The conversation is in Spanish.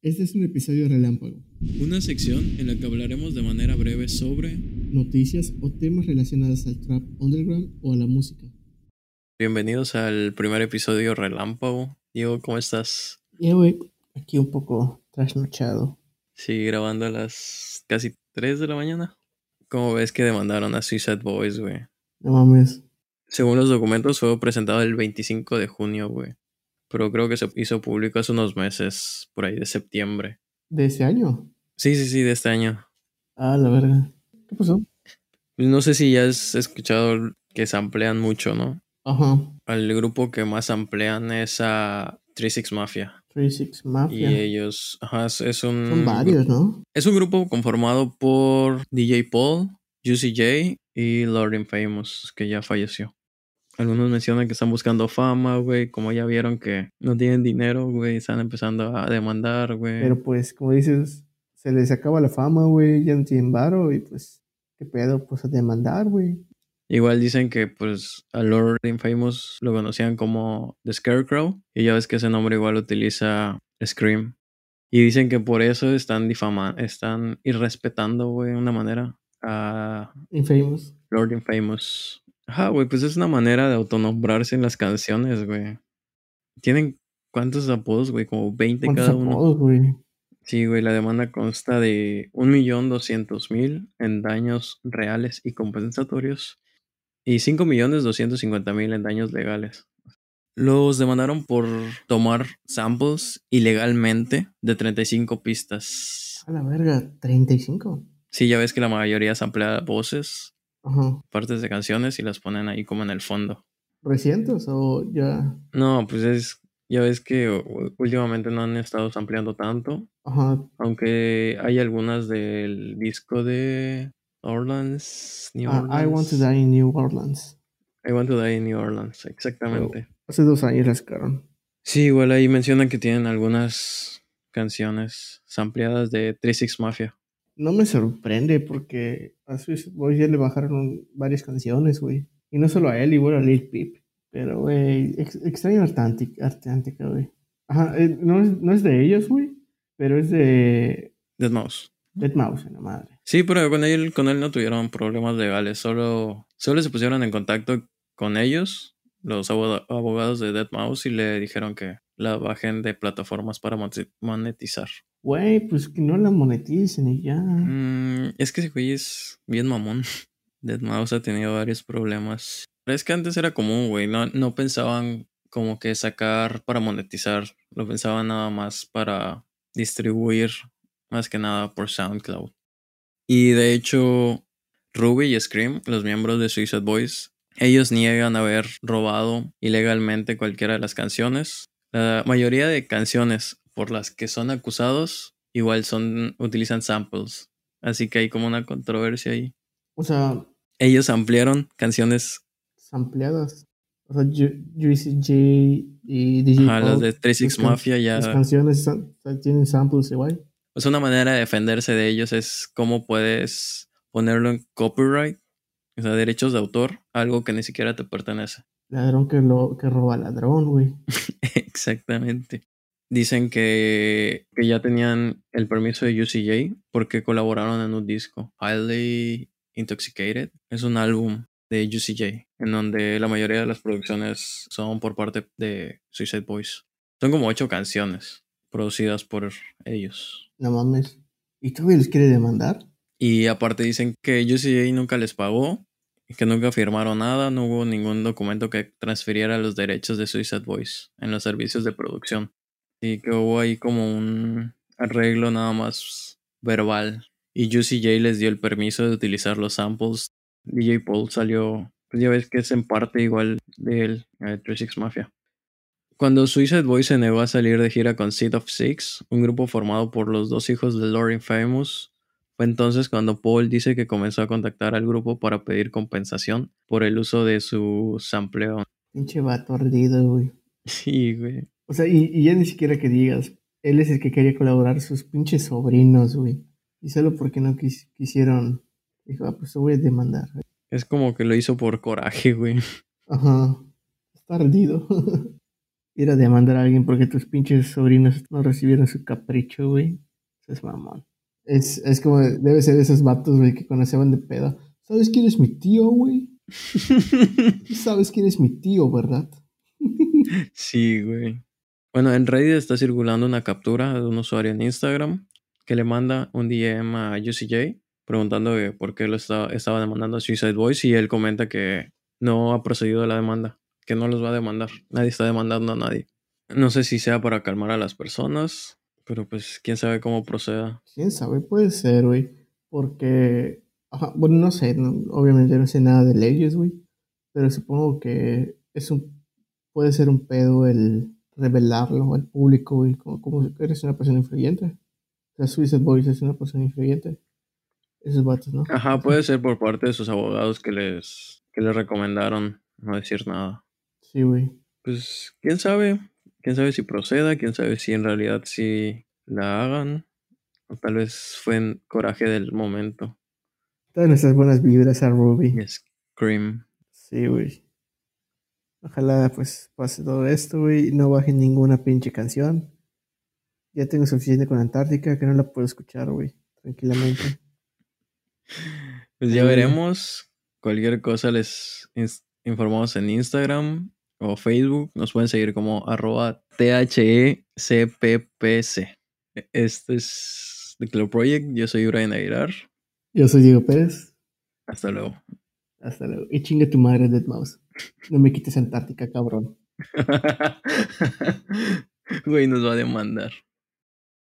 Este es un episodio relámpago. Una sección en la que hablaremos de manera breve sobre Noticias o temas relacionados al trap underground o a la música. Bienvenidos al primer episodio relámpago. Diego, ¿cómo estás? Ya, güey, aquí un poco trasnochado. Sí, grabando a las casi 3 de la mañana. ¿Cómo ves que demandaron a Suicide Boys, güey? No mames. Según los documentos, fue presentado el 25 de junio, güey. Pero creo que se hizo público hace unos meses, por ahí de septiembre. ¿De ese año? Sí, sí, sí, de este año. Ah, la verga. ¿Qué pasó? No sé si ya has escuchado que se amplian mucho, ¿no? Ajá. El grupo que más amplian es a 36 Mafia. 36 Y Mafia. ellos, ajá, es, un... Son varios, ¿no? Es un grupo conformado por DJ Paul, Juicy J y Lord Infamous, que ya falleció. Algunos mencionan que están buscando fama, güey. Como ya vieron que no tienen dinero, güey. Están empezando a demandar, güey. Pero pues, como dices, se les acaba la fama, güey. Ya no tienen varo y pues, ¿qué pedo? Pues a demandar, güey. Igual dicen que, pues, a Lord Infamous lo conocían como The Scarecrow. Y ya ves que ese nombre igual utiliza Scream. Y dicen que por eso están difamando, están irrespetando, güey, de una manera a Infamous. Lord Infamous. Ajá, güey, pues es una manera de autonombrarse en las canciones, güey. Tienen cuántos apodos, güey, como 20 ¿Cuántos cada uno. apodos, güey? Sí, güey, la demanda consta de 1.200.000 en daños reales y compensatorios y 5.250.000 en daños legales. Los demandaron por tomar samples ilegalmente de 35 pistas. A la verga, 35. Sí, ya ves que la mayoría samplea voces, Ajá. partes de canciones y las ponen ahí como en el fondo. ¿Recientes o ya? No, pues es, ya ves que últimamente no han estado ampliando tanto, Ajá. aunque hay algunas del disco de Orleans, New Ah, Orleans. I Want to Die in New Orleans. I Want to Die in New Orleans, exactamente. Hace dos años la sacaron. Sí, igual ahí mencionan que tienen algunas canciones ampliadas de 36 Mafia. No me sorprende porque a Suicide Boys ya le bajaron varias canciones, güey. Y no solo a él, igual a Lil Peep. Pero, güey, ex- extraño Artántica, Artántica, güey. Ajá, eh, no, es, no es de ellos, güey. Pero es de Dead Mouse. Dead Mouse, la madre. Sí, pero con él, con él no tuvieron problemas legales, solo, solo se pusieron en contacto con ellos, los aboga- abogados de Dead Mouse, y le dijeron que la bajen de plataformas para moneti- monetizar. Güey, pues que no la moneticen y ya. Mm, es que ese güey es bien mamón. Dead Mouse ha tenido varios problemas. Pero es que antes era común, güey, no, no pensaban como que sacar para monetizar, lo pensaban nada más para distribuir, más que nada por SoundCloud. Y de hecho, Ruby y Scream, los miembros de Suicide Boys, ellos niegan haber robado ilegalmente cualquiera de las canciones. La mayoría de canciones por las que son acusados igual son utilizan samples, así que hay como una controversia ahí. O sea, Ellos ampliaron canciones, sampleadas. O sea, Ju- Juicy J y DJ ajá, las de 36 las can- Mafia ya. Las canciones tienen samples igual. Es una manera de defenderse de ellos es cómo puedes ponerlo en copyright, o sea, derechos de autor, algo que ni siquiera te pertenece. Ladrón que, lo, que roba ladrón, güey. Exactamente. Dicen que, que ya tenían el permiso de UCJ porque colaboraron en un disco. Highly Intoxicated es un álbum de UCJ en donde la mayoría de las producciones son por parte de Suicide Boys. Son como ocho canciones producidas por ellos. No mames. ¿Y todavía les quiere demandar? Y aparte dicen que UCJ nunca les pagó, que nunca firmaron nada, no hubo ningún documento que transfiriera los derechos de Suicide Boys en los servicios de producción. Y que hubo ahí como un arreglo nada más verbal. Y UCJ les dio el permiso de utilizar los samples. DJ Paul salió, pues ya ves que es en parte igual de él, eh, 36 Mafia. Cuando Suicide Boys se negó a salir de gira con Seed of Six, un grupo formado por los dos hijos de Lord Infamous, fue entonces cuando Paul dice que comenzó a contactar al grupo para pedir compensación por el uso de su sampleo. Pinche vato ardido, güey. Sí, güey. O sea, y, y ya ni siquiera que digas, él es el que quería colaborar, sus pinches sobrinos, güey. Y solo porque no quis- quisieron, dijo, ah, pues te voy a demandar. Es como que lo hizo por coraje, güey. Ajá. Está ardido. Ir a demandar a alguien porque tus pinches sobrinos no recibieron su capricho, güey. Eso es mamón. Es, es como, debe ser de esos vatos, güey, que cuando se van de pedo. ¿Sabes quién es mi tío, güey? ¿Sabes quién es mi tío, verdad? sí, güey. Bueno, en Reddit está circulando una captura de un usuario en Instagram que le manda un DM a UCJ preguntando por qué lo estaba, estaba demandando a Suicide Boys y él comenta que no ha procedido la demanda, que no los va a demandar. Nadie está demandando a nadie. No sé si sea para calmar a las personas, pero pues quién sabe cómo proceda. Quién sabe, puede ser, güey. Porque, bueno, no sé, obviamente no sé nada de leyes, güey. Pero supongo que es un, puede ser un pedo el revelarlo al público, güey, como, como eres una persona influyente. O sea, Suicide Boys es una persona influyente esos vatos, ¿no? Ajá, puede ser por parte de sus abogados que les, que les recomendaron no decir nada. Sí, güey. Pues, quién sabe, quién sabe si proceda, quién sabe si en realidad sí la hagan, o tal vez fue en coraje del momento. Todas nuestras buenas vibras a Ruby. Y Scream. Sí, güey. Ojalá pues pase todo esto, güey, y no baje ninguna pinche canción. Ya tengo suficiente con Antártica que no la puedo escuchar, güey, tranquilamente. Pues ya veremos. Cualquier cosa les informamos en Instagram o Facebook. Nos pueden seguir como arroba THECPPC. E, este es The Club Project. Yo soy Brian Aguilar. Yo soy Diego Pérez. Hasta luego. Hasta luego. Y chingue tu madre, Dead Mouse. No me quites Antártica, cabrón. Güey, nos va a demandar.